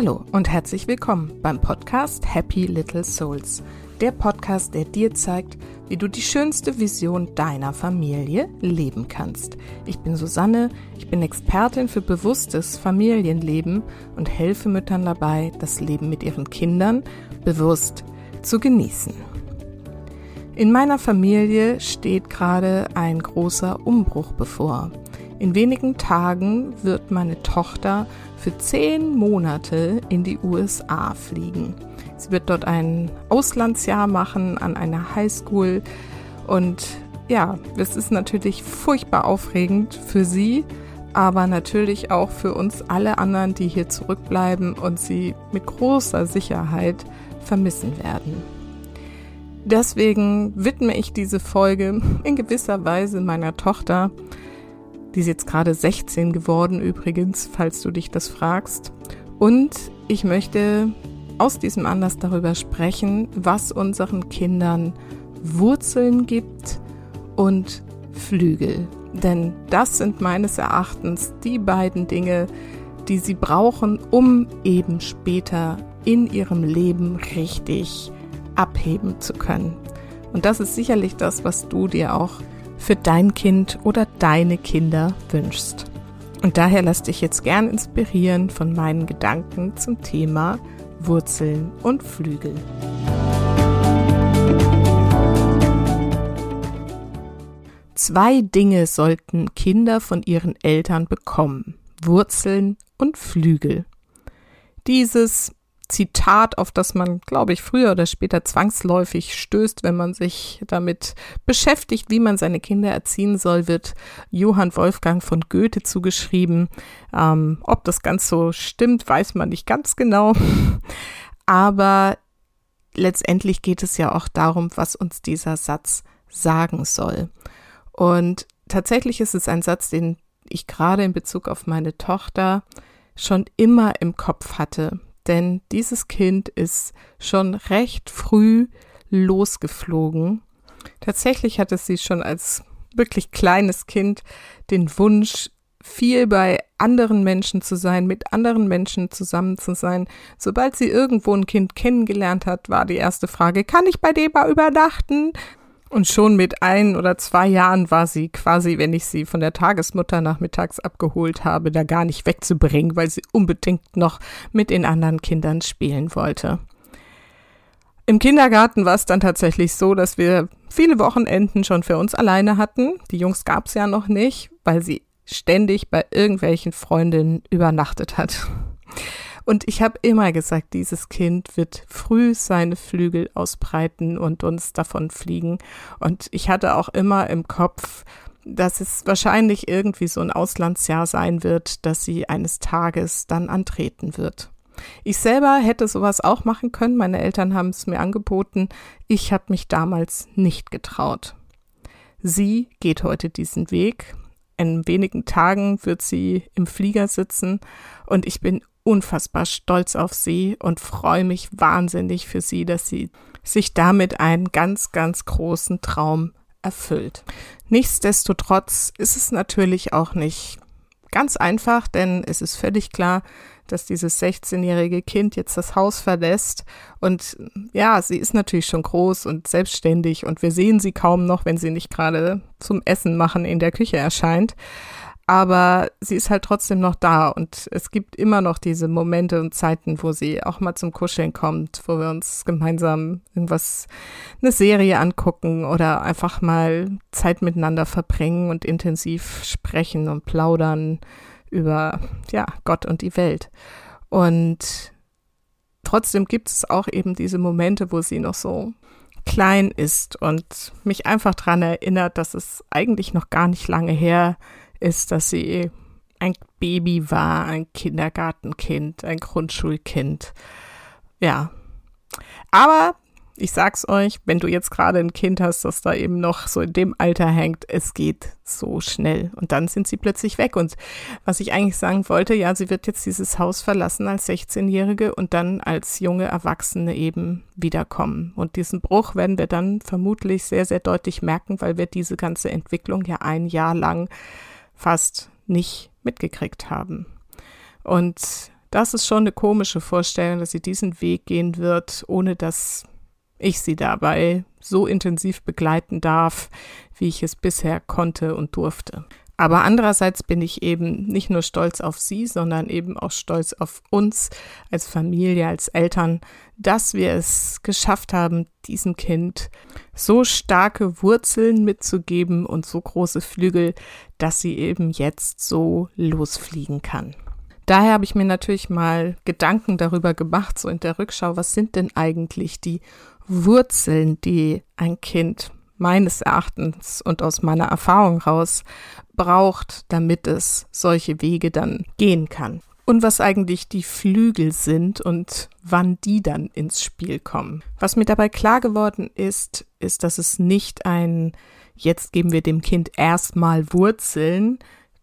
Hallo und herzlich willkommen beim Podcast Happy Little Souls. Der Podcast, der dir zeigt, wie du die schönste Vision deiner Familie leben kannst. Ich bin Susanne, ich bin Expertin für bewusstes Familienleben und helfe Müttern dabei, das Leben mit ihren Kindern bewusst zu genießen. In meiner Familie steht gerade ein großer Umbruch bevor. In wenigen Tagen wird meine Tochter für zehn Monate in die USA fliegen. Sie wird dort ein Auslandsjahr machen an einer Highschool und ja, es ist natürlich furchtbar aufregend für sie, aber natürlich auch für uns alle anderen, die hier zurückbleiben und sie mit großer Sicherheit vermissen werden. Deswegen widme ich diese Folge in gewisser Weise meiner Tochter, die ist jetzt gerade 16 geworden übrigens, falls du dich das fragst. Und ich möchte aus diesem Anlass darüber sprechen, was unseren Kindern Wurzeln gibt und Flügel. Denn das sind meines Erachtens die beiden Dinge, die sie brauchen, um eben später in ihrem Leben richtig abheben zu können. Und das ist sicherlich das, was du dir auch für dein Kind oder deine Kinder wünschst. Und daher lass dich jetzt gern inspirieren von meinen Gedanken zum Thema Wurzeln und Flügel. Zwei Dinge sollten Kinder von ihren Eltern bekommen. Wurzeln und Flügel. Dieses Zitat, auf das man, glaube ich, früher oder später zwangsläufig stößt, wenn man sich damit beschäftigt, wie man seine Kinder erziehen soll, wird Johann Wolfgang von Goethe zugeschrieben. Ähm, ob das ganz so stimmt, weiß man nicht ganz genau. Aber letztendlich geht es ja auch darum, was uns dieser Satz sagen soll. Und tatsächlich ist es ein Satz, den ich gerade in Bezug auf meine Tochter schon immer im Kopf hatte denn dieses Kind ist schon recht früh losgeflogen. Tatsächlich hatte sie schon als wirklich kleines Kind den Wunsch, viel bei anderen Menschen zu sein, mit anderen Menschen zusammen zu sein. Sobald sie irgendwo ein Kind kennengelernt hat, war die erste Frage, kann ich bei dem mal übernachten? Und schon mit ein oder zwei Jahren war sie quasi, wenn ich sie von der Tagesmutter nachmittags abgeholt habe, da gar nicht wegzubringen, weil sie unbedingt noch mit den anderen Kindern spielen wollte. Im Kindergarten war es dann tatsächlich so, dass wir viele Wochenenden schon für uns alleine hatten. Die Jungs gab es ja noch nicht, weil sie ständig bei irgendwelchen Freundinnen übernachtet hat. Und ich habe immer gesagt, dieses Kind wird früh seine Flügel ausbreiten und uns davon fliegen. Und ich hatte auch immer im Kopf, dass es wahrscheinlich irgendwie so ein Auslandsjahr sein wird, dass sie eines Tages dann antreten wird. Ich selber hätte sowas auch machen können. Meine Eltern haben es mir angeboten. Ich habe mich damals nicht getraut. Sie geht heute diesen Weg. In wenigen Tagen wird sie im Flieger sitzen und ich bin unfassbar stolz auf sie und freue mich wahnsinnig für sie, dass sie sich damit einen ganz, ganz großen Traum erfüllt. Nichtsdestotrotz ist es natürlich auch nicht ganz einfach, denn es ist völlig klar, dass dieses 16-jährige Kind jetzt das Haus verlässt. Und ja, sie ist natürlich schon groß und selbstständig und wir sehen sie kaum noch, wenn sie nicht gerade zum Essen machen in der Küche erscheint aber sie ist halt trotzdem noch da und es gibt immer noch diese Momente und Zeiten, wo sie auch mal zum Kuscheln kommt, wo wir uns gemeinsam irgendwas, eine Serie angucken oder einfach mal Zeit miteinander verbringen und intensiv sprechen und plaudern über, ja, Gott und die Welt. Und trotzdem gibt es auch eben diese Momente, wo sie noch so klein ist und mich einfach daran erinnert, dass es eigentlich noch gar nicht lange her ist, dass sie ein Baby war, ein Kindergartenkind, ein Grundschulkind. Ja. Aber ich sag's euch, wenn du jetzt gerade ein Kind hast, das da eben noch so in dem Alter hängt, es geht so schnell. Und dann sind sie plötzlich weg. Und was ich eigentlich sagen wollte, ja, sie wird jetzt dieses Haus verlassen als 16-Jährige und dann als junge Erwachsene eben wiederkommen. Und diesen Bruch werden wir dann vermutlich sehr, sehr deutlich merken, weil wir diese ganze Entwicklung ja ein Jahr lang fast nicht mitgekriegt haben. Und Das ist schon eine komische Vorstellung, dass sie diesen Weg gehen wird, ohne dass ich sie dabei so intensiv begleiten darf, wie ich es bisher konnte und durfte. Aber andererseits bin ich eben nicht nur stolz auf sie, sondern eben auch stolz auf uns als Familie, als Eltern, dass wir es geschafft haben, diesem Kind so starke Wurzeln mitzugeben und so große Flügel, dass sie eben jetzt so losfliegen kann. Daher habe ich mir natürlich mal Gedanken darüber gemacht, so in der Rückschau, was sind denn eigentlich die Wurzeln, die ein Kind meines Erachtens und aus meiner Erfahrung raus braucht, damit es solche Wege dann gehen kann. Und was eigentlich die Flügel sind und wann die dann ins Spiel kommen. Was mir dabei klar geworden ist, ist, dass es nicht ein jetzt geben wir dem Kind erstmal Wurzeln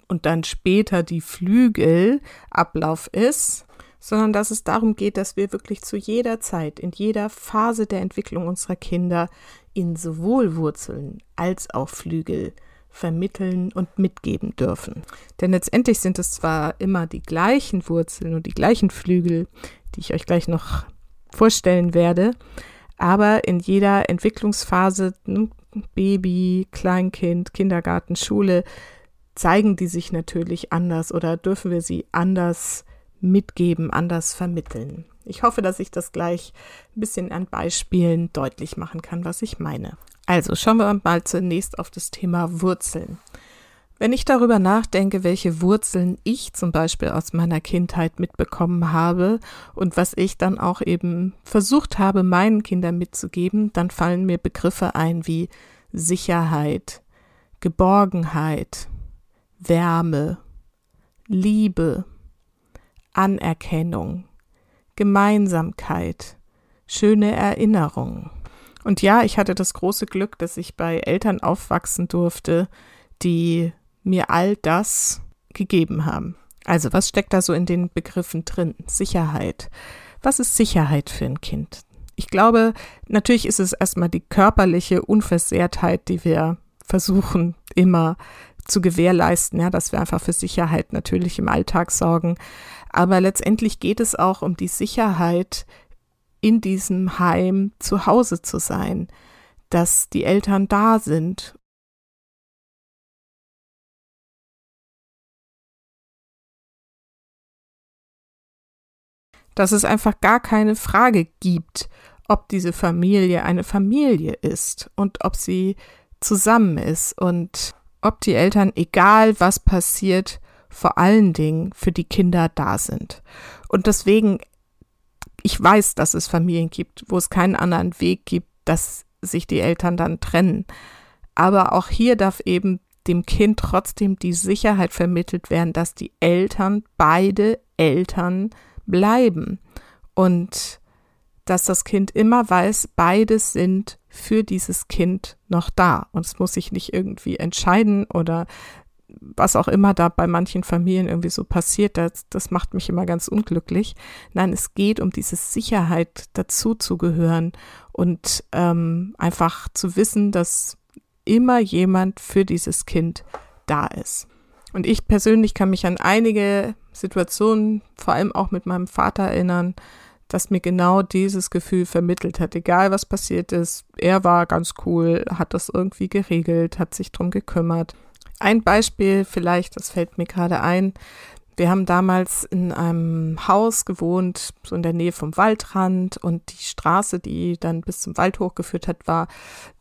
und dann später die Flügel Ablauf ist, sondern dass es darum geht, dass wir wirklich zu jeder Zeit, in jeder Phase der Entwicklung unserer Kinder ihnen sowohl Wurzeln als auch Flügel vermitteln und mitgeben dürfen. Denn letztendlich sind es zwar immer die gleichen Wurzeln und die gleichen Flügel, die ich euch gleich noch vorstellen werde, aber in jeder Entwicklungsphase, ne, Baby, Kleinkind, Kindergarten, Schule, zeigen die sich natürlich anders oder dürfen wir sie anders mitgeben, anders vermitteln. Ich hoffe, dass ich das gleich ein bisschen an Beispielen deutlich machen kann, was ich meine. Also schauen wir mal zunächst auf das Thema Wurzeln. Wenn ich darüber nachdenke, welche Wurzeln ich zum Beispiel aus meiner Kindheit mitbekommen habe und was ich dann auch eben versucht habe, meinen Kindern mitzugeben, dann fallen mir Begriffe ein wie Sicherheit, Geborgenheit, Wärme, Liebe, Anerkennung, Gemeinsamkeit, schöne Erinnerungen. Und ja, ich hatte das große Glück, dass ich bei Eltern aufwachsen durfte, die mir all das gegeben haben. Also, was steckt da so in den Begriffen drin? Sicherheit. Was ist Sicherheit für ein Kind? Ich glaube, natürlich ist es erstmal die körperliche Unversehrtheit, die wir versuchen immer zu gewährleisten, ja, dass wir einfach für Sicherheit natürlich im Alltag sorgen. Aber letztendlich geht es auch um die Sicherheit, in diesem Heim zu Hause zu sein, dass die Eltern da sind. Dass es einfach gar keine Frage gibt, ob diese Familie eine Familie ist und ob sie zusammen ist und ob die Eltern, egal was passiert, vor allen Dingen für die Kinder da sind. Und deswegen, ich weiß, dass es Familien gibt, wo es keinen anderen Weg gibt, dass sich die Eltern dann trennen. Aber auch hier darf eben dem Kind trotzdem die Sicherheit vermittelt werden, dass die Eltern, beide Eltern bleiben. Und dass das Kind immer weiß, beides sind für dieses Kind noch da. Und es muss sich nicht irgendwie entscheiden oder was auch immer da bei manchen Familien irgendwie so passiert, das, das macht mich immer ganz unglücklich. Nein, es geht um diese Sicherheit, dazu zu gehören und ähm, einfach zu wissen, dass immer jemand für dieses Kind da ist. Und ich persönlich kann mich an einige Situationen, vor allem auch mit meinem Vater erinnern, das mir genau dieses Gefühl vermittelt hat. Egal was passiert ist, er war ganz cool, hat das irgendwie geregelt, hat sich drum gekümmert. Ein Beispiel vielleicht, das fällt mir gerade ein. Wir haben damals in einem Haus gewohnt, so in der Nähe vom Waldrand und die Straße, die dann bis zum Wald hochgeführt hat, war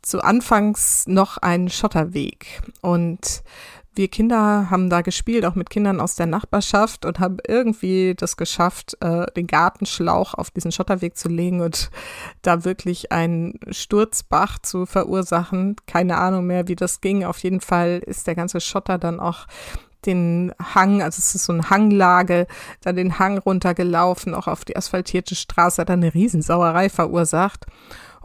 zu Anfangs noch ein Schotterweg. Und wir Kinder haben da gespielt, auch mit Kindern aus der Nachbarschaft und haben irgendwie das geschafft, äh, den Gartenschlauch auf diesen Schotterweg zu legen und da wirklich einen Sturzbach zu verursachen. Keine Ahnung mehr, wie das ging. Auf jeden Fall ist der ganze Schotter dann auch den Hang, also es ist so eine Hanglage, dann den Hang runtergelaufen, auch auf die asphaltierte Straße, hat dann eine Riesensauerei verursacht.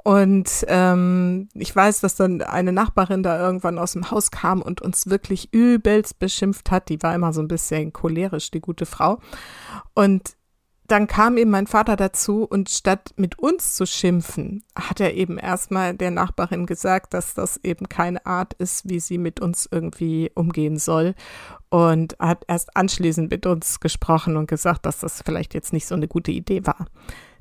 Und ähm, ich weiß, dass dann eine Nachbarin da irgendwann aus dem Haus kam und uns wirklich übelst beschimpft hat. Die war immer so ein bisschen cholerisch, die gute Frau. Und dann kam eben mein Vater dazu und statt mit uns zu schimpfen, hat er eben erstmal der Nachbarin gesagt, dass das eben keine Art ist, wie sie mit uns irgendwie umgehen soll. Und hat erst anschließend mit uns gesprochen und gesagt, dass das vielleicht jetzt nicht so eine gute Idee war.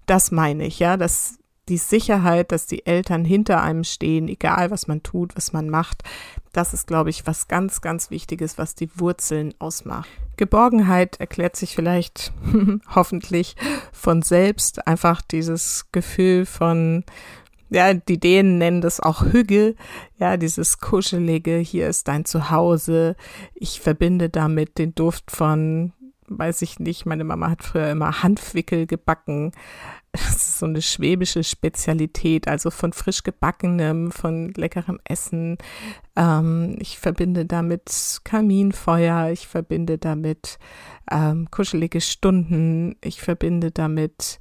Das meine ich, ja, dass die Sicherheit, dass die Eltern hinter einem stehen, egal was man tut, was man macht, das ist, glaube ich, was ganz, ganz Wichtiges, was die Wurzeln ausmacht. Geborgenheit erklärt sich vielleicht hoffentlich von selbst. Einfach dieses Gefühl von, ja, die Dänen nennen das auch Hügge, ja, dieses kuschelige, hier ist dein Zuhause. Ich verbinde damit den Duft von, weiß ich nicht, meine Mama hat früher immer Hanfwickel gebacken das ist so eine schwäbische Spezialität, also von frisch gebackenem, von leckerem Essen. Ähm, ich verbinde damit Kaminfeuer, ich verbinde damit ähm, kuschelige Stunden, ich verbinde damit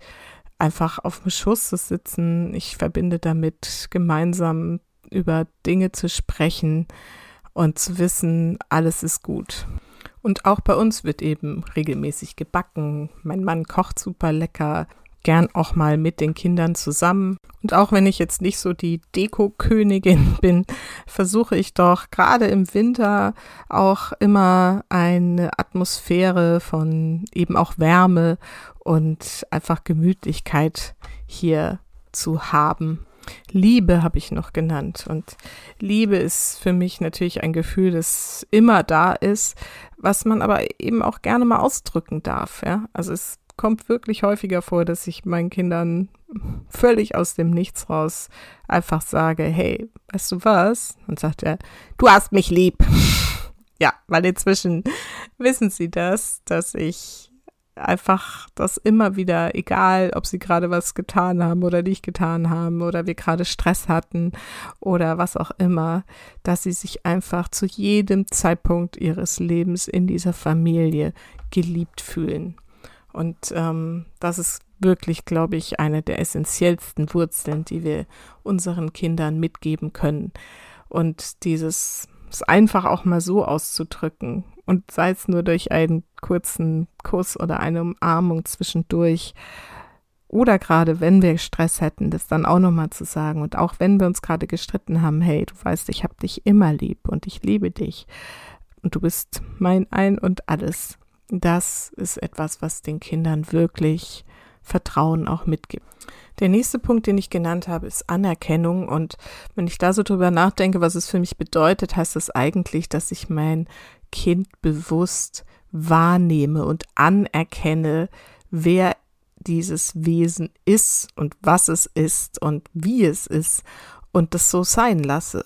einfach auf dem Schoß zu sitzen, ich verbinde damit gemeinsam über Dinge zu sprechen und zu wissen, alles ist gut. Und auch bei uns wird eben regelmäßig gebacken. Mein Mann kocht super lecker gern auch mal mit den Kindern zusammen. Und auch wenn ich jetzt nicht so die Deko-Königin bin, versuche ich doch gerade im Winter auch immer eine Atmosphäre von eben auch Wärme und einfach Gemütlichkeit hier zu haben. Liebe habe ich noch genannt. Und Liebe ist für mich natürlich ein Gefühl, das immer da ist, was man aber eben auch gerne mal ausdrücken darf. Ja? Also es kommt wirklich häufiger vor, dass ich meinen Kindern völlig aus dem Nichts raus einfach sage, hey, weißt du was? Und sagt er, du hast mich lieb. ja, weil inzwischen wissen sie das, dass ich einfach das immer wieder, egal ob sie gerade was getan haben oder nicht getan haben oder wir gerade Stress hatten oder was auch immer, dass sie sich einfach zu jedem Zeitpunkt ihres Lebens in dieser Familie geliebt fühlen. Und ähm, das ist wirklich, glaube ich, eine der essentiellsten Wurzeln, die wir unseren Kindern mitgeben können. Und dieses es einfach auch mal so auszudrücken und sei es nur durch einen kurzen Kuss oder eine Umarmung zwischendurch oder gerade wenn wir Stress hätten, das dann auch nochmal zu sagen und auch wenn wir uns gerade gestritten haben, hey, du weißt, ich habe dich immer lieb und ich liebe dich und du bist mein Ein und alles das ist etwas, was den Kindern wirklich Vertrauen auch mitgibt. Der nächste Punkt, den ich genannt habe, ist Anerkennung. Und wenn ich da so drüber nachdenke, was es für mich bedeutet, heißt das eigentlich, dass ich mein Kind bewusst wahrnehme und anerkenne, wer dieses Wesen ist und was es ist und wie es ist und das so sein lasse.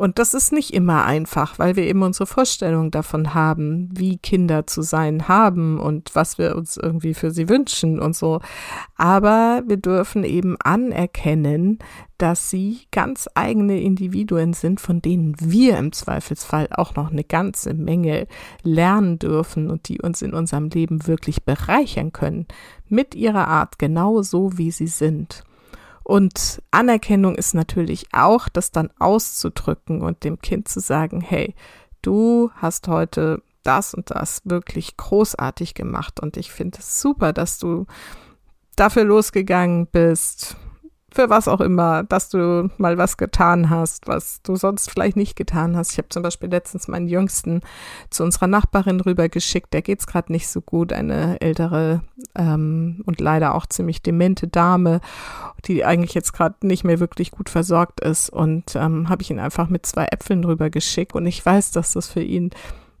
Und das ist nicht immer einfach, weil wir eben unsere Vorstellung davon haben, wie Kinder zu sein haben und was wir uns irgendwie für sie wünschen und so. Aber wir dürfen eben anerkennen, dass sie ganz eigene Individuen sind, von denen wir im Zweifelsfall auch noch eine ganze Menge lernen dürfen und die uns in unserem Leben wirklich bereichern können, mit ihrer Art genauso wie sie sind. Und Anerkennung ist natürlich auch, das dann auszudrücken und dem Kind zu sagen, hey, du hast heute das und das wirklich großartig gemacht. Und ich finde es super, dass du dafür losgegangen bist für was auch immer, dass du mal was getan hast, was du sonst vielleicht nicht getan hast. Ich habe zum Beispiel letztens meinen Jüngsten zu unserer Nachbarin rübergeschickt. Der geht's gerade nicht so gut, eine ältere ähm, und leider auch ziemlich demente Dame, die eigentlich jetzt gerade nicht mehr wirklich gut versorgt ist. Und ähm, habe ich ihn einfach mit zwei Äpfeln rübergeschickt. Und ich weiß, dass das für ihn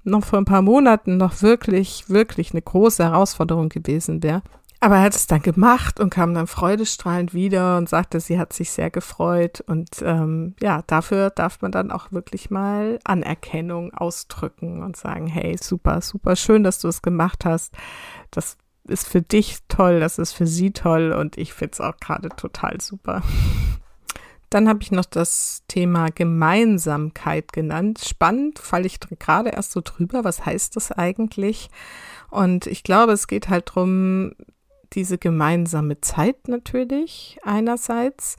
noch vor ein paar Monaten noch wirklich, wirklich eine große Herausforderung gewesen wäre. Aber er hat es dann gemacht und kam dann freudestrahlend wieder und sagte, sie hat sich sehr gefreut. Und ähm, ja, dafür darf man dann auch wirklich mal Anerkennung ausdrücken und sagen, hey, super, super schön, dass du es gemacht hast. Das ist für dich toll, das ist für sie toll und ich finde es auch gerade total super. Dann habe ich noch das Thema Gemeinsamkeit genannt. Spannend, falle ich gerade erst so drüber. Was heißt das eigentlich? Und ich glaube, es geht halt drum diese gemeinsame Zeit natürlich einerseits,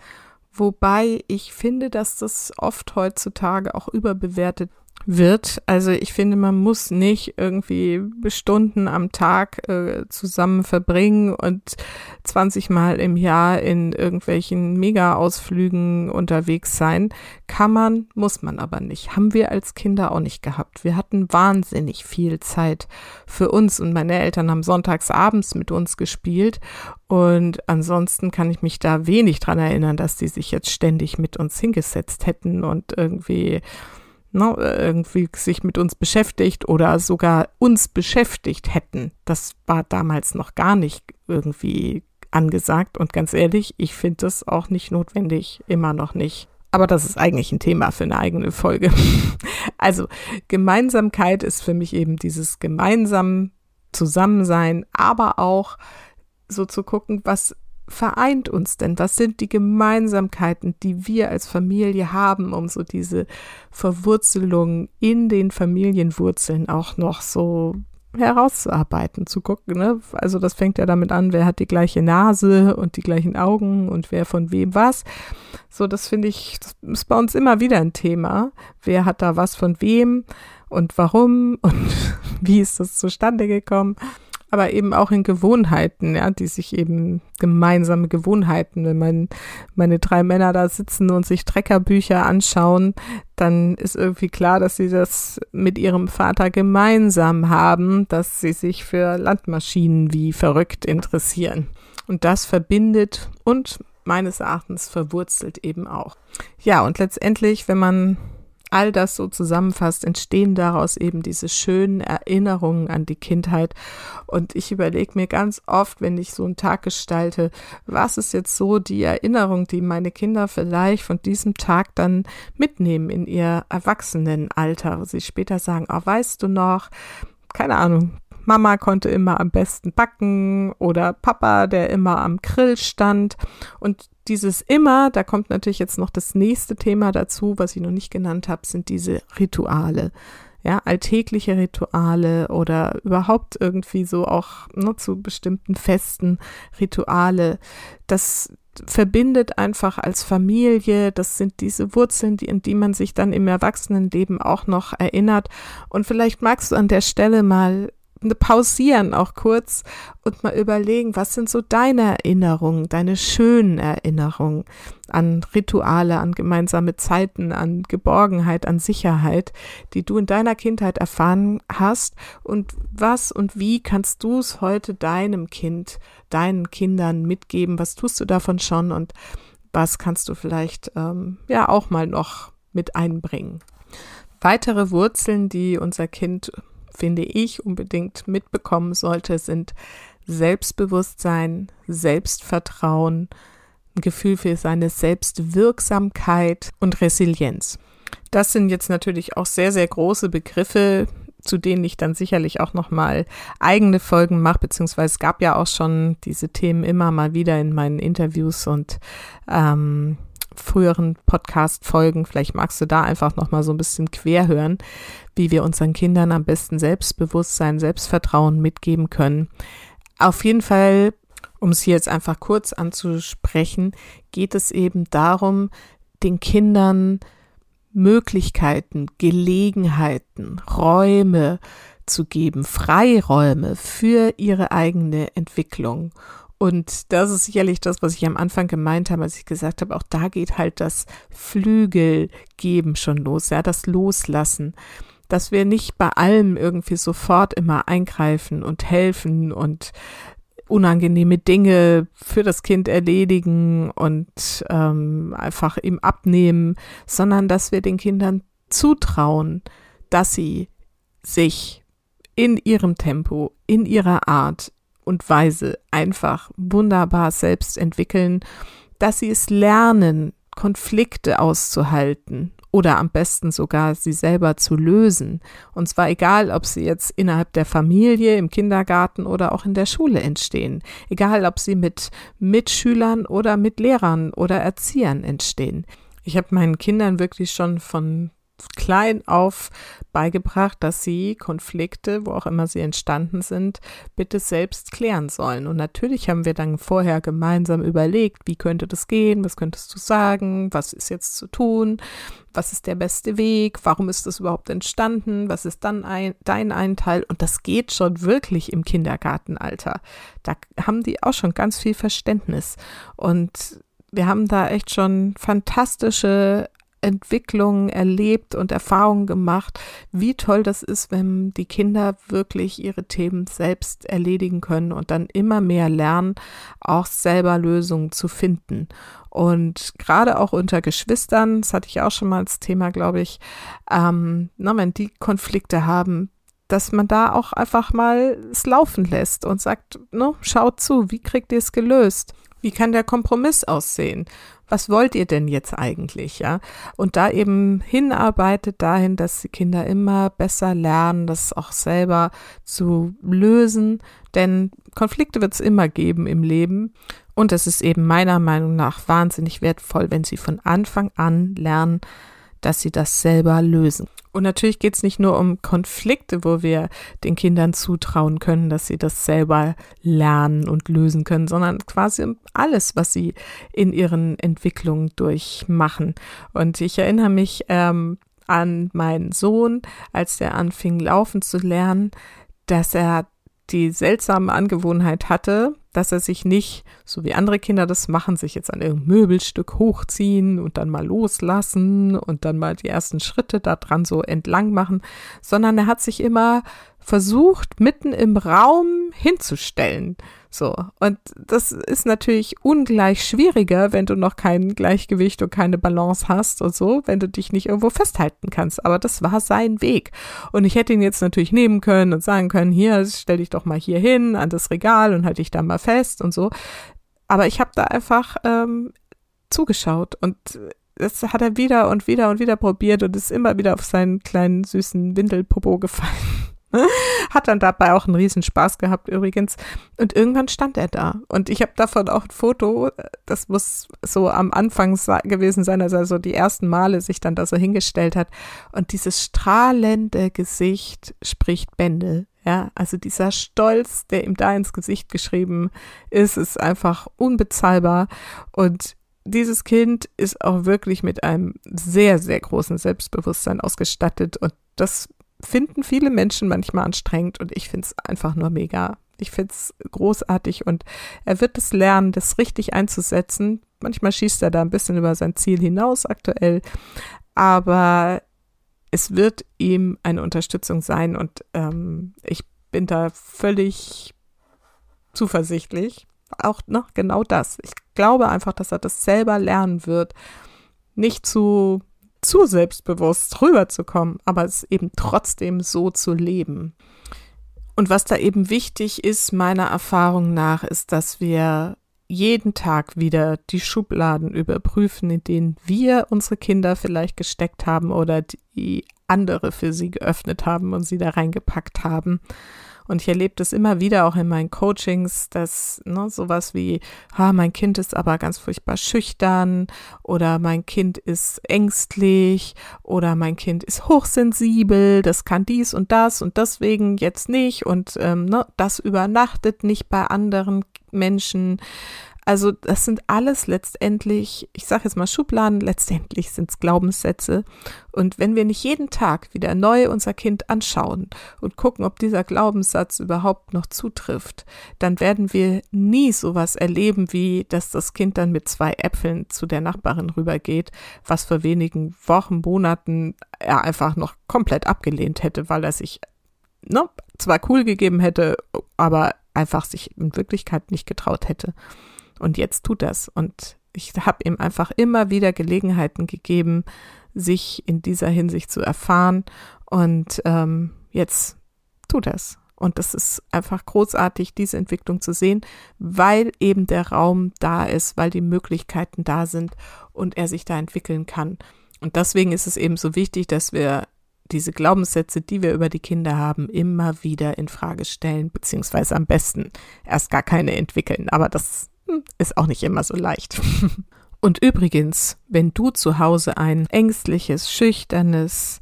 wobei ich finde, dass das oft heutzutage auch überbewertet wird. Also ich finde, man muss nicht irgendwie Stunden am Tag äh, zusammen verbringen und 20 Mal im Jahr in irgendwelchen Mega-Ausflügen unterwegs sein. Kann man, muss man aber nicht. Haben wir als Kinder auch nicht gehabt. Wir hatten wahnsinnig viel Zeit für uns und meine Eltern haben sonntags abends mit uns gespielt und ansonsten kann ich mich da wenig dran erinnern, dass die sich jetzt ständig mit uns hingesetzt hätten und irgendwie ne, irgendwie sich mit uns beschäftigt oder sogar uns beschäftigt hätten. Das war damals noch gar nicht irgendwie angesagt und ganz ehrlich, ich finde das auch nicht notwendig, immer noch nicht. Aber das ist eigentlich ein Thema für eine eigene Folge. Also Gemeinsamkeit ist für mich eben dieses gemeinsam Zusammensein, aber auch so zu gucken, was vereint uns denn? Was sind die Gemeinsamkeiten, die wir als Familie haben, um so diese Verwurzelung in den Familienwurzeln auch noch so herauszuarbeiten, zu gucken. Ne? Also das fängt ja damit an, wer hat die gleiche Nase und die gleichen Augen und wer von wem was. So, das finde ich, das ist bei uns immer wieder ein Thema. Wer hat da was von wem und warum und wie ist das zustande gekommen? Aber eben auch in Gewohnheiten, ja, die sich eben gemeinsame Gewohnheiten, wenn mein, meine drei Männer da sitzen und sich Treckerbücher anschauen, dann ist irgendwie klar, dass sie das mit ihrem Vater gemeinsam haben, dass sie sich für Landmaschinen wie verrückt interessieren. Und das verbindet und meines Erachtens verwurzelt eben auch. Ja, und letztendlich, wenn man all das so zusammenfasst, entstehen daraus eben diese schönen Erinnerungen an die Kindheit. Und ich überlege mir ganz oft, wenn ich so einen Tag gestalte, was ist jetzt so die Erinnerung, die meine Kinder vielleicht von diesem Tag dann mitnehmen in ihr Erwachsenenalter, wo sie später sagen, oh, weißt du noch, keine Ahnung, Mama konnte immer am besten backen oder Papa, der immer am Grill stand. Und dieses immer, da kommt natürlich jetzt noch das nächste Thema dazu, was ich noch nicht genannt habe, sind diese Rituale. Ja, alltägliche Rituale oder überhaupt irgendwie so auch ne, zu bestimmten Festen Rituale. Das verbindet einfach als Familie. Das sind diese Wurzeln, die, in die man sich dann im Erwachsenenleben auch noch erinnert. Und vielleicht magst du an der Stelle mal pausieren auch kurz und mal überlegen, was sind so deine Erinnerungen, deine schönen Erinnerungen an Rituale, an gemeinsame Zeiten, an Geborgenheit, an Sicherheit, die du in deiner Kindheit erfahren hast und was und wie kannst du es heute deinem Kind, deinen Kindern mitgeben, was tust du davon schon und was kannst du vielleicht ähm, ja auch mal noch mit einbringen. Weitere Wurzeln, die unser Kind finde ich, unbedingt mitbekommen sollte, sind Selbstbewusstsein, Selbstvertrauen, ein Gefühl für seine Selbstwirksamkeit und Resilienz. Das sind jetzt natürlich auch sehr, sehr große Begriffe, zu denen ich dann sicherlich auch nochmal eigene Folgen mache, beziehungsweise es gab ja auch schon diese Themen immer mal wieder in meinen Interviews und ähm, früheren Podcast-Folgen. Vielleicht magst du da einfach nochmal so ein bisschen quer hören, wie wir unseren Kindern am besten Selbstbewusstsein, Selbstvertrauen mitgeben können. Auf jeden Fall, um es hier jetzt einfach kurz anzusprechen, geht es eben darum, den Kindern Möglichkeiten, Gelegenheiten, Räume zu geben, Freiräume für ihre eigene Entwicklung. Und das ist sicherlich das, was ich am Anfang gemeint habe, als ich gesagt habe, auch da geht halt das Flügel geben schon los, ja, das Loslassen. Dass wir nicht bei allem irgendwie sofort immer eingreifen und helfen und unangenehme Dinge für das Kind erledigen und ähm, einfach ihm abnehmen, sondern dass wir den Kindern zutrauen, dass sie sich in ihrem Tempo, in ihrer Art, und Weise einfach wunderbar selbst entwickeln, dass sie es lernen, Konflikte auszuhalten oder am besten sogar sie selber zu lösen. Und zwar egal, ob sie jetzt innerhalb der Familie, im Kindergarten oder auch in der Schule entstehen. Egal, ob sie mit Mitschülern oder mit Lehrern oder Erziehern entstehen. Ich habe meinen Kindern wirklich schon von klein auf beigebracht, dass sie Konflikte, wo auch immer sie entstanden sind, bitte selbst klären sollen. Und natürlich haben wir dann vorher gemeinsam überlegt, wie könnte das gehen, was könntest du sagen, was ist jetzt zu tun, was ist der beste Weg, warum ist das überhaupt entstanden, was ist dann ein, dein Einteil. Und das geht schon wirklich im Kindergartenalter. Da haben die auch schon ganz viel Verständnis. Und wir haben da echt schon fantastische Entwicklungen erlebt und Erfahrungen gemacht, wie toll das ist, wenn die Kinder wirklich ihre Themen selbst erledigen können und dann immer mehr lernen, auch selber Lösungen zu finden. Und gerade auch unter Geschwistern, das hatte ich auch schon mal als Thema, glaube ich, ähm, na, wenn die Konflikte haben, dass man da auch einfach mal es laufen lässt und sagt, no, schaut zu, wie kriegt ihr es gelöst? Wie kann der Kompromiss aussehen? Was wollt ihr denn jetzt eigentlich, ja? Und da eben hinarbeitet dahin, dass die Kinder immer besser lernen, das auch selber zu lösen, denn Konflikte wird es immer geben im Leben und es ist eben meiner Meinung nach wahnsinnig wertvoll, wenn sie von Anfang an lernen, dass sie das selber lösen. Und natürlich geht es nicht nur um Konflikte, wo wir den Kindern zutrauen können, dass sie das selber lernen und lösen können, sondern quasi um alles, was sie in ihren Entwicklungen durchmachen. Und ich erinnere mich ähm, an meinen Sohn, als der anfing laufen zu lernen, dass er die seltsame Angewohnheit hatte, dass er sich nicht, so wie andere Kinder das machen, sich jetzt an irgendein Möbelstück hochziehen und dann mal loslassen und dann mal die ersten Schritte da dran so entlang machen, sondern er hat sich immer versucht, mitten im Raum hinzustellen. So. Und das ist natürlich ungleich schwieriger, wenn du noch kein Gleichgewicht und keine Balance hast und so, wenn du dich nicht irgendwo festhalten kannst. Aber das war sein Weg. Und ich hätte ihn jetzt natürlich nehmen können und sagen können, hier, stell dich doch mal hier hin an das Regal und halt dich da mal fest und so. Aber ich habe da einfach ähm, zugeschaut und das hat er wieder und wieder und wieder probiert und ist immer wieder auf seinen kleinen süßen Windelpopo gefallen. Hat dann dabei auch einen riesen Spaß gehabt übrigens. Und irgendwann stand er da. Und ich habe davon auch ein Foto, das muss so am Anfang gewesen sein, als er so die ersten Male sich dann da so hingestellt hat. Und dieses strahlende Gesicht spricht Bände. Ja, also dieser Stolz, der ihm da ins Gesicht geschrieben ist, ist einfach unbezahlbar. Und dieses Kind ist auch wirklich mit einem sehr, sehr großen Selbstbewusstsein ausgestattet. Und das finden viele Menschen manchmal anstrengend und ich finde es einfach nur mega. Ich finde es großartig und er wird es lernen, das richtig einzusetzen. Manchmal schießt er da ein bisschen über sein Ziel hinaus aktuell, aber es wird ihm eine Unterstützung sein und ähm, ich bin da völlig zuversichtlich. Auch noch genau das. Ich glaube einfach, dass er das selber lernen wird, nicht zu zu selbstbewusst rüberzukommen, aber es eben trotzdem so zu leben. Und was da eben wichtig ist, meiner Erfahrung nach, ist, dass wir jeden Tag wieder die Schubladen überprüfen, in denen wir unsere Kinder vielleicht gesteckt haben oder die andere für sie geöffnet haben und sie da reingepackt haben. Und ich erlebe das immer wieder auch in meinen Coachings, dass ne, sowas wie, ah, mein Kind ist aber ganz furchtbar schüchtern oder mein Kind ist ängstlich oder mein Kind ist hochsensibel, das kann dies und das und deswegen jetzt nicht und ähm, ne, das übernachtet nicht bei anderen Menschen. Also das sind alles letztendlich, ich sage jetzt mal Schubladen, letztendlich sind es Glaubenssätze. Und wenn wir nicht jeden Tag wieder neu unser Kind anschauen und gucken, ob dieser Glaubenssatz überhaupt noch zutrifft, dann werden wir nie sowas erleben, wie dass das Kind dann mit zwei Äpfeln zu der Nachbarin rübergeht, was vor wenigen Wochen, Monaten er einfach noch komplett abgelehnt hätte, weil er sich ne, zwar cool gegeben hätte, aber einfach sich in Wirklichkeit nicht getraut hätte. Und jetzt tut das. Und ich habe ihm einfach immer wieder Gelegenheiten gegeben, sich in dieser Hinsicht zu erfahren. Und ähm, jetzt tut das. Und das ist einfach großartig, diese Entwicklung zu sehen, weil eben der Raum da ist, weil die Möglichkeiten da sind und er sich da entwickeln kann. Und deswegen ist es eben so wichtig, dass wir diese Glaubenssätze, die wir über die Kinder haben, immer wieder in Frage stellen, beziehungsweise am besten erst gar keine entwickeln. Aber das ist auch nicht immer so leicht. Und übrigens, wenn du zu Hause ein ängstliches, schüchternes,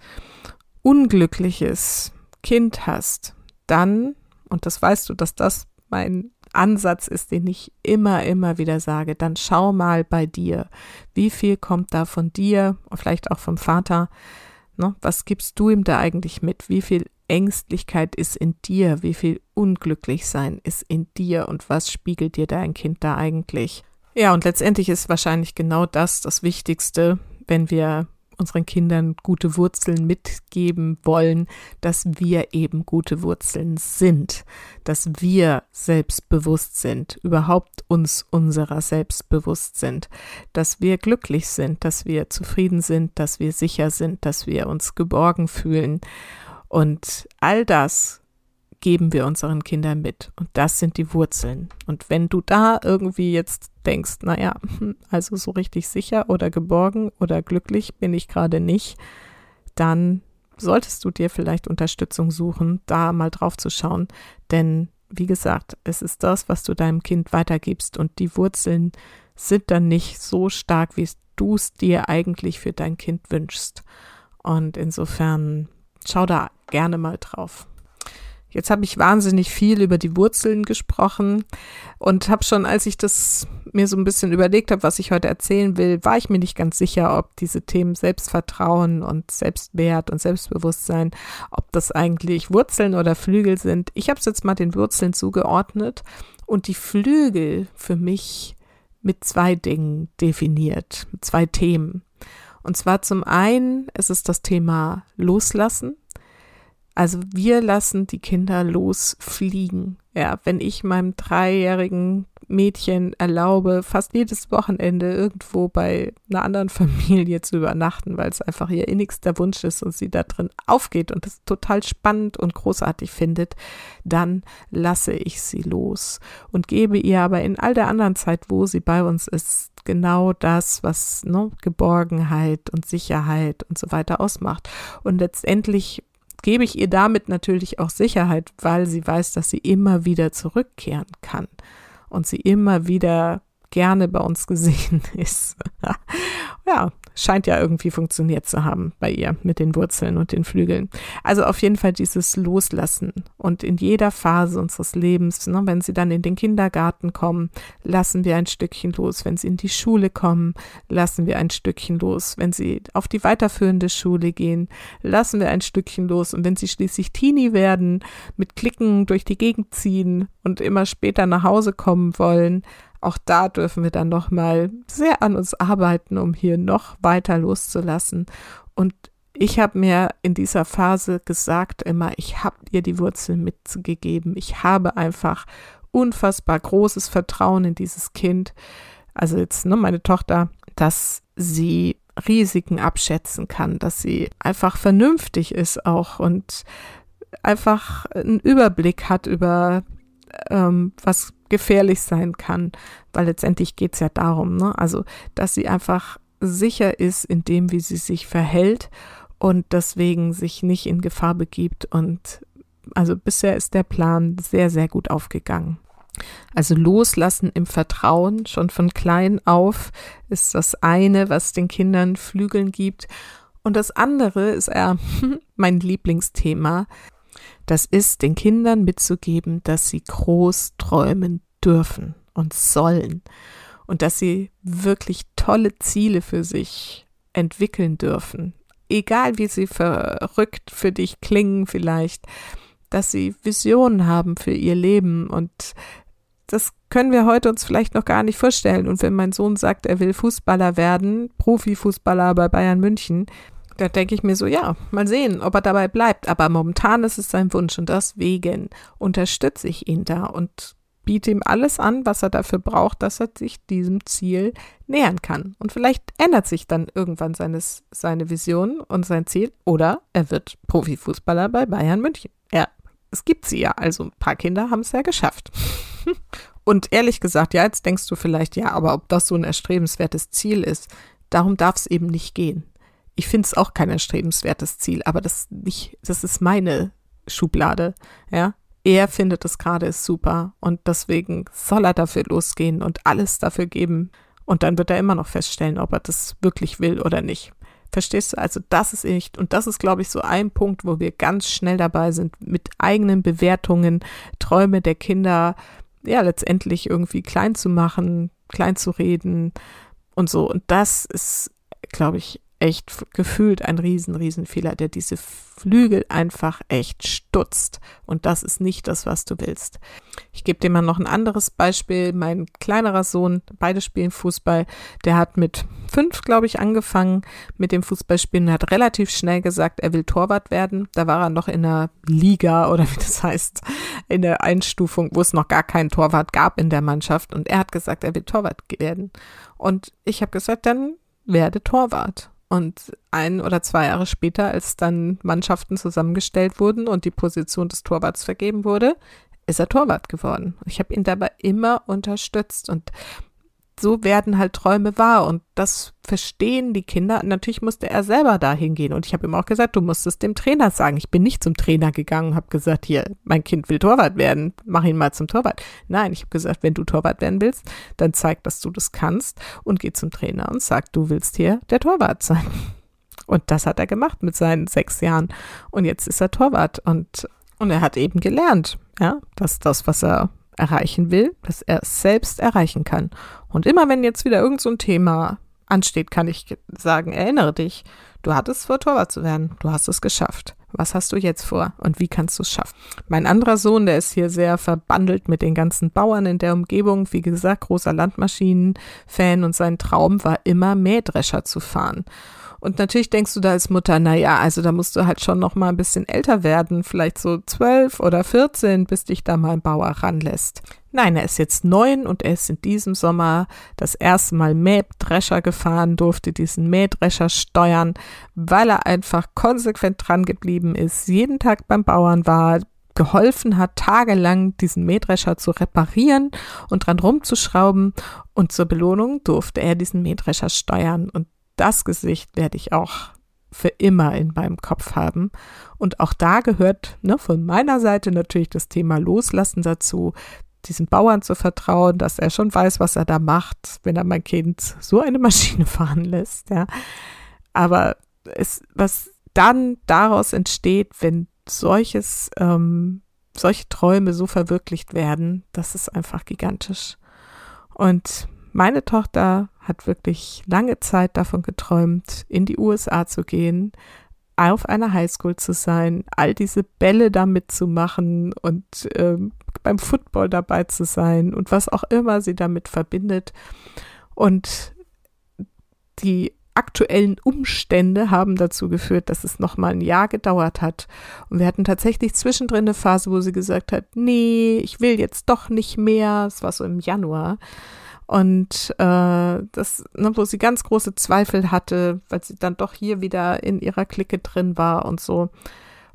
unglückliches Kind hast, dann, und das weißt du, dass das mein Ansatz ist, den ich immer, immer wieder sage, dann schau mal bei dir, wie viel kommt da von dir, vielleicht auch vom Vater, ne? was gibst du ihm da eigentlich mit, wie viel Ängstlichkeit ist in dir, wie viel Unglücklichsein ist in dir und was spiegelt dir dein Kind da eigentlich? Ja, und letztendlich ist wahrscheinlich genau das das Wichtigste, wenn wir unseren Kindern gute Wurzeln mitgeben wollen, dass wir eben gute Wurzeln sind, dass wir selbstbewusst sind, überhaupt uns unserer selbstbewusst sind, dass wir glücklich sind, dass wir zufrieden sind, dass wir sicher sind, dass wir uns geborgen fühlen. Und all das geben wir unseren Kindern mit. Und das sind die Wurzeln. Und wenn du da irgendwie jetzt denkst, naja, hm, also so richtig sicher oder geborgen oder glücklich bin ich gerade nicht, dann solltest du dir vielleicht Unterstützung suchen, da mal drauf zu schauen. Denn wie gesagt, es ist das, was du deinem Kind weitergibst. Und die Wurzeln sind dann nicht so stark, wie du es dir eigentlich für dein Kind wünschst. Und insofern schau da gerne mal drauf. Jetzt habe ich wahnsinnig viel über die Wurzeln gesprochen und habe schon, als ich das mir so ein bisschen überlegt habe, was ich heute erzählen will, war ich mir nicht ganz sicher, ob diese Themen Selbstvertrauen und Selbstwert und Selbstbewusstsein, ob das eigentlich Wurzeln oder Flügel sind. Ich habe es jetzt mal den Wurzeln zugeordnet und die Flügel für mich mit zwei Dingen definiert, mit zwei Themen. Und zwar zum einen ist es das Thema Loslassen also wir lassen die Kinder losfliegen. Ja, wenn ich meinem dreijährigen Mädchen erlaube, fast jedes Wochenende irgendwo bei einer anderen Familie zu übernachten, weil es einfach ihr innigster Wunsch ist und sie da drin aufgeht und es total spannend und großartig findet, dann lasse ich sie los und gebe ihr aber in all der anderen Zeit, wo sie bei uns ist, genau das, was ne, Geborgenheit und Sicherheit und so weiter ausmacht. Und letztendlich gebe ich ihr damit natürlich auch Sicherheit, weil sie weiß, dass sie immer wieder zurückkehren kann und sie immer wieder gerne bei uns gesehen ist. ja, scheint ja irgendwie funktioniert zu haben bei ihr mit den Wurzeln und den Flügeln. Also auf jeden Fall dieses Loslassen und in jeder Phase unseres Lebens, ne, wenn sie dann in den Kindergarten kommen, lassen wir ein Stückchen los. Wenn sie in die Schule kommen, lassen wir ein Stückchen los. Wenn sie auf die weiterführende Schule gehen, lassen wir ein Stückchen los. Und wenn sie schließlich Teenie werden, mit Klicken durch die Gegend ziehen und immer später nach Hause kommen wollen, auch da dürfen wir dann nochmal sehr an uns arbeiten, um hier noch weiter loszulassen. Und ich habe mir in dieser Phase gesagt immer, ich habe ihr die Wurzeln mitgegeben. Ich habe einfach unfassbar großes Vertrauen in dieses Kind. Also jetzt ne, meine Tochter, dass sie Risiken abschätzen kann, dass sie einfach vernünftig ist auch und einfach einen Überblick hat über ähm, was gefährlich sein kann, weil letztendlich geht es ja darum, ne? also dass sie einfach sicher ist in dem, wie sie sich verhält und deswegen sich nicht in Gefahr begibt und also bisher ist der Plan sehr, sehr gut aufgegangen. Also loslassen im Vertrauen, schon von klein auf, ist das eine, was den Kindern Flügeln gibt. Und das andere ist eher mein Lieblingsthema, das ist, den Kindern mitzugeben, dass sie groß träumen dürfen und sollen und dass sie wirklich tolle Ziele für sich entwickeln dürfen. Egal wie sie verrückt für dich klingen vielleicht, dass sie Visionen haben für ihr Leben und das können wir heute uns vielleicht noch gar nicht vorstellen. Und wenn mein Sohn sagt, er will Fußballer werden, Profifußballer bei Bayern München, da denke ich mir so, ja, mal sehen, ob er dabei bleibt. Aber momentan ist es sein Wunsch und deswegen unterstütze ich ihn da und biete ihm alles an, was er dafür braucht, dass er sich diesem Ziel nähern kann. Und vielleicht ändert sich dann irgendwann seines, seine Vision und sein Ziel oder er wird Profifußballer bei Bayern München. Ja, es gibt sie ja, also ein paar Kinder haben es ja geschafft. und ehrlich gesagt, ja, jetzt denkst du vielleicht, ja, aber ob das so ein erstrebenswertes Ziel ist, darum darf es eben nicht gehen. Ich finde es auch kein erstrebenswertes Ziel, aber das nicht, das ist meine Schublade, ja. Er findet es gerade super und deswegen soll er dafür losgehen und alles dafür geben. Und dann wird er immer noch feststellen, ob er das wirklich will oder nicht. Verstehst du? Also das ist echt, und das ist, glaube ich, so ein Punkt, wo wir ganz schnell dabei sind, mit eigenen Bewertungen Träume der Kinder ja letztendlich irgendwie klein zu machen, klein zu reden und so. Und das ist, glaube ich, echt gefühlt ein riesen, riesen Fehler, der diese Flügel einfach echt stutzt. Und das ist nicht das, was du willst. Ich gebe dir mal noch ein anderes Beispiel. Mein kleinerer Sohn, beide spielen Fußball, der hat mit fünf, glaube ich, angefangen mit dem Fußballspielen und hat relativ schnell gesagt, er will Torwart werden. Da war er noch in der Liga oder wie das heißt, in der Einstufung, wo es noch gar keinen Torwart gab in der Mannschaft. Und er hat gesagt, er will Torwart werden. Und ich habe gesagt, dann werde Torwart. Und ein oder zwei Jahre später, als dann Mannschaften zusammengestellt wurden und die Position des Torwarts vergeben wurde, ist er Torwart geworden. Ich habe ihn dabei immer unterstützt und so werden halt Träume wahr und das verstehen die Kinder. Natürlich musste er selber dahin gehen und ich habe ihm auch gesagt, du musst es dem Trainer sagen. Ich bin nicht zum Trainer gegangen und habe gesagt, hier, mein Kind will Torwart werden, mach ihn mal zum Torwart. Nein, ich habe gesagt, wenn du Torwart werden willst, dann zeig, dass du das kannst und geh zum Trainer und sag, du willst hier der Torwart sein. Und das hat er gemacht mit seinen sechs Jahren und jetzt ist er Torwart und und er hat eben gelernt, ja, dass das, was er erreichen will, dass er es selbst erreichen kann. Und immer wenn jetzt wieder irgend so ein Thema ansteht, kann ich sagen, erinnere dich, du hattest vor, Torwart zu werden. Du hast es geschafft. Was hast du jetzt vor und wie kannst du es schaffen? Mein anderer Sohn, der ist hier sehr verbandelt mit den ganzen Bauern in der Umgebung. Wie gesagt, großer Landmaschinen-Fan und sein Traum war immer Mähdrescher zu fahren. Und natürlich denkst du da als Mutter, na ja, also da musst du halt schon noch mal ein bisschen älter werden, vielleicht so zwölf oder vierzehn, bis dich da mal ein Bauer ranlässt. Nein, er ist jetzt neun und er ist in diesem Sommer das erste Mal Mähdrescher gefahren, durfte diesen Mähdrescher steuern, weil er einfach konsequent dran geblieben ist, jeden Tag beim Bauern war, geholfen hat, tagelang diesen Mähdrescher zu reparieren und dran rumzuschrauben. Und zur Belohnung durfte er diesen Mähdrescher steuern. Und das Gesicht werde ich auch für immer in meinem Kopf haben. Und auch da gehört ne, von meiner Seite natürlich das Thema Loslassen dazu, diesem Bauern zu vertrauen, dass er schon weiß, was er da macht, wenn er mein Kind so eine Maschine fahren lässt. Ja. Aber es, was dann daraus entsteht, wenn solches, ähm, solche Träume so verwirklicht werden, das ist einfach gigantisch. Und meine Tochter hat wirklich lange Zeit davon geträumt, in die USA zu gehen, auf einer Highschool zu sein, all diese Bälle da mitzumachen und ähm, beim Football dabei zu sein und was auch immer sie damit verbindet. Und die aktuellen Umstände haben dazu geführt, dass es nochmal ein Jahr gedauert hat. Und wir hatten tatsächlich zwischendrin eine Phase, wo sie gesagt hat, nee, ich will jetzt doch nicht mehr. Es war so im Januar. Und äh, das, ne, wo sie ganz große Zweifel hatte, weil sie dann doch hier wieder in ihrer Clique drin war und so.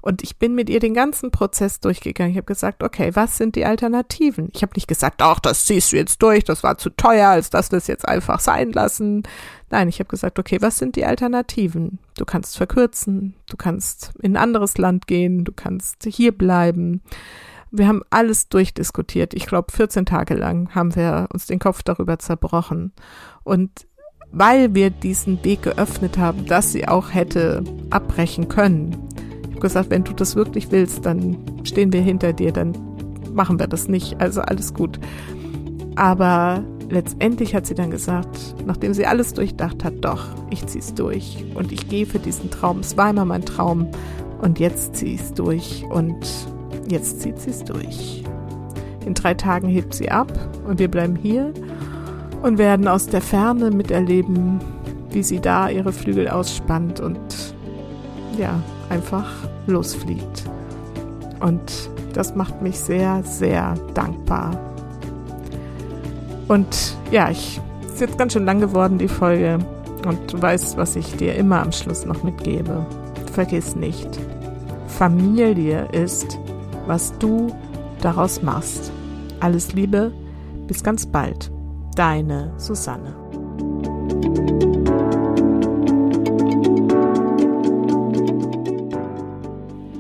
Und ich bin mit ihr den ganzen Prozess durchgegangen. Ich habe gesagt, okay, was sind die Alternativen? Ich habe nicht gesagt, ach, das ziehst du jetzt durch, das war zu teuer, als dass wir es jetzt einfach sein lassen. Nein, ich habe gesagt, okay, was sind die Alternativen? Du kannst verkürzen, du kannst in ein anderes Land gehen, du kannst hier bleiben. Wir haben alles durchdiskutiert. Ich glaube, 14 Tage lang haben wir uns den Kopf darüber zerbrochen. Und weil wir diesen Weg geöffnet haben, dass sie auch hätte abbrechen können. Ich habe gesagt, wenn du das wirklich willst, dann stehen wir hinter dir, dann machen wir das nicht. Also alles gut. Aber letztendlich hat sie dann gesagt, nachdem sie alles durchdacht hat, doch, ich zieh's durch und ich gehe für diesen Traum. Es war immer mein Traum und jetzt zieh ich's durch und Jetzt zieht sie es durch. In drei Tagen hebt sie ab und wir bleiben hier und werden aus der Ferne miterleben, wie sie da ihre Flügel ausspannt und ja, einfach losfliegt. Und das macht mich sehr, sehr dankbar. Und ja, ich ist jetzt ganz schön lang geworden, die Folge. Und du weißt, was ich dir immer am Schluss noch mitgebe. Vergiss nicht, Familie ist was du daraus machst. Alles Liebe, bis ganz bald. Deine Susanne.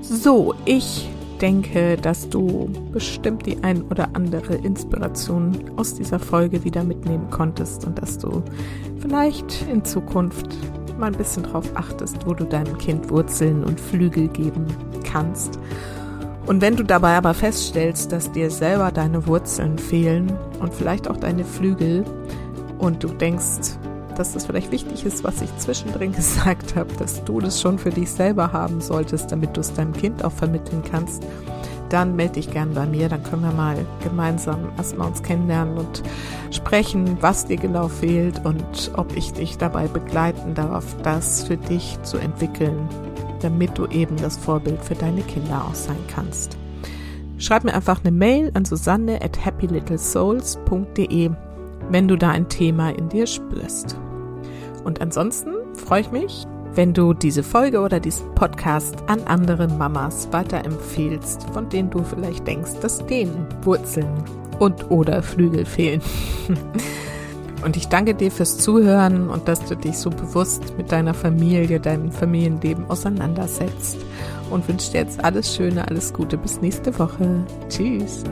So, ich denke, dass du bestimmt die ein oder andere Inspiration aus dieser Folge wieder mitnehmen konntest und dass du vielleicht in Zukunft mal ein bisschen drauf achtest, wo du deinem Kind Wurzeln und Flügel geben kannst. Und wenn du dabei aber feststellst, dass dir selber deine Wurzeln fehlen und vielleicht auch deine Flügel und du denkst, dass das vielleicht wichtig ist, was ich zwischendrin gesagt habe, dass du das schon für dich selber haben solltest, damit du es deinem Kind auch vermitteln kannst, dann melde dich gern bei mir, dann können wir mal gemeinsam erstmal uns kennenlernen und sprechen, was dir genau fehlt und ob ich dich dabei begleiten darf, das für dich zu entwickeln, damit du eben das Vorbild für deine Kinder auch sein kannst. Schreib mir einfach eine Mail an susanne at happylittlesouls.de, wenn du da ein Thema in dir spürst. Und ansonsten freue ich mich, wenn du diese Folge oder diesen Podcast an andere Mamas weiterempfehlst, von denen du vielleicht denkst, dass denen Wurzeln und oder Flügel fehlen. Und ich danke dir fürs Zuhören und dass du dich so bewusst mit deiner Familie, deinem Familienleben auseinandersetzt. Und wünsche dir jetzt alles Schöne, alles Gute. Bis nächste Woche. Tschüss.